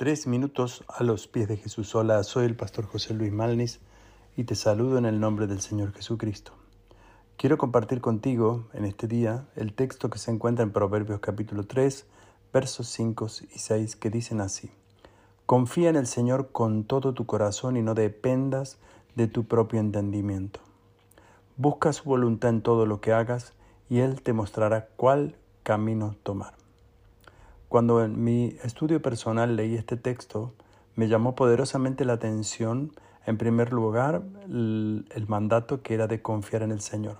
Tres minutos a los pies de Jesús. Hola, soy el pastor José Luis Malnis y te saludo en el nombre del Señor Jesucristo. Quiero compartir contigo en este día el texto que se encuentra en Proverbios capítulo 3, versos 5 y 6 que dicen así. Confía en el Señor con todo tu corazón y no dependas de tu propio entendimiento. Busca su voluntad en todo lo que hagas y Él te mostrará cuál camino tomar. Cuando en mi estudio personal leí este texto, me llamó poderosamente la atención, en primer lugar, el, mandato que era de confiar en el Señor.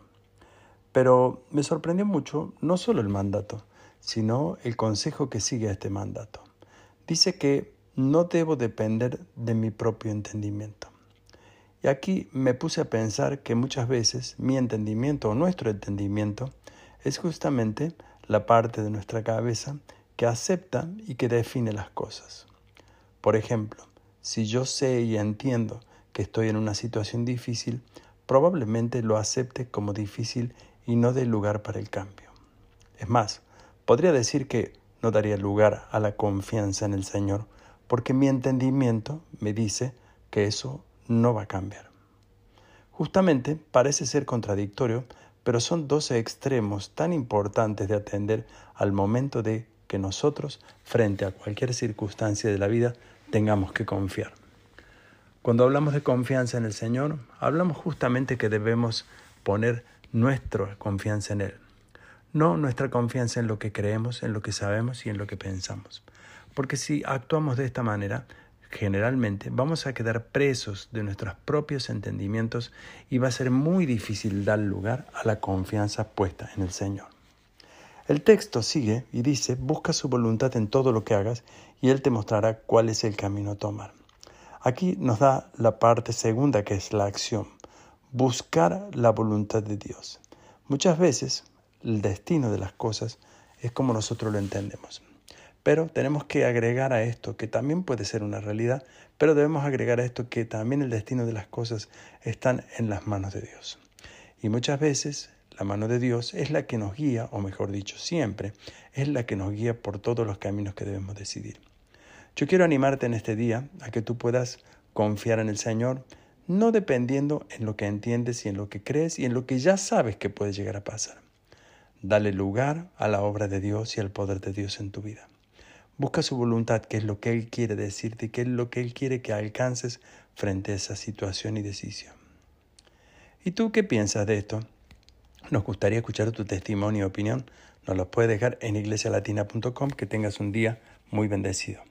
Pero me sorprendió mucho no solo el mandato, sino el consejo que sigue a este mandato. Dice que no debo depender de mi propio entendimiento. Y aquí me puse a pensar que muchas veces mi entendimiento o nuestro entendimiento es justamente la parte de nuestra cabeza que acepta y que define las cosas. Por ejemplo, si yo sé y entiendo que estoy en una situación difícil, probablemente lo acepte como difícil y no dé lugar para el cambio. Es más, podría decir que no daría lugar a la confianza en el Señor, porque mi entendimiento me dice que eso no va a cambiar. Justamente parece ser contradictorio, pero son dos extremos tan importantes de atender al momento de que nosotros, frente a cualquier circunstancia de la vida, tengamos que confiar. Cuando hablamos de confianza en el Señor, hablamos justamente que debemos poner nuestra confianza en Él, no nuestra confianza en lo que creemos, en lo que sabemos y en lo que pensamos. Porque si actuamos de esta manera, generalmente vamos a quedar presos de nuestros propios entendimientos y va a ser muy difícil dar lugar a la confianza puesta en el Señor. El texto sigue y dice, busca su voluntad en todo lo que hagas y Él te mostrará cuál es el camino a tomar. Aquí nos da la parte segunda que es la acción, buscar la voluntad de Dios. Muchas veces el destino de las cosas es como nosotros lo entendemos. Pero tenemos que agregar a esto, que también puede ser una realidad, pero debemos agregar a esto que también el destino de las cosas están en las manos de Dios. Y muchas veces la mano de Dios es la que nos guía, o mejor dicho, siempre es la que nos guía por todos los caminos que debemos decidir. Yo quiero animarte en este día a que tú puedas confiar en el Señor, no dependiendo en lo que entiendes y en lo que crees y en lo que ya sabes que puede llegar a pasar. Dale lugar a la obra de Dios y al poder de Dios en tu vida. Busca su voluntad, qué es lo que Él quiere decirte y qué es lo que Él quiere que alcances frente a esa situación y decisión. ¿Y tú qué piensas de esto? Nos gustaría escuchar tu testimonio y opinión. Nos lo puedes dejar en iglesialatina.com. Que tengas un día muy bendecido.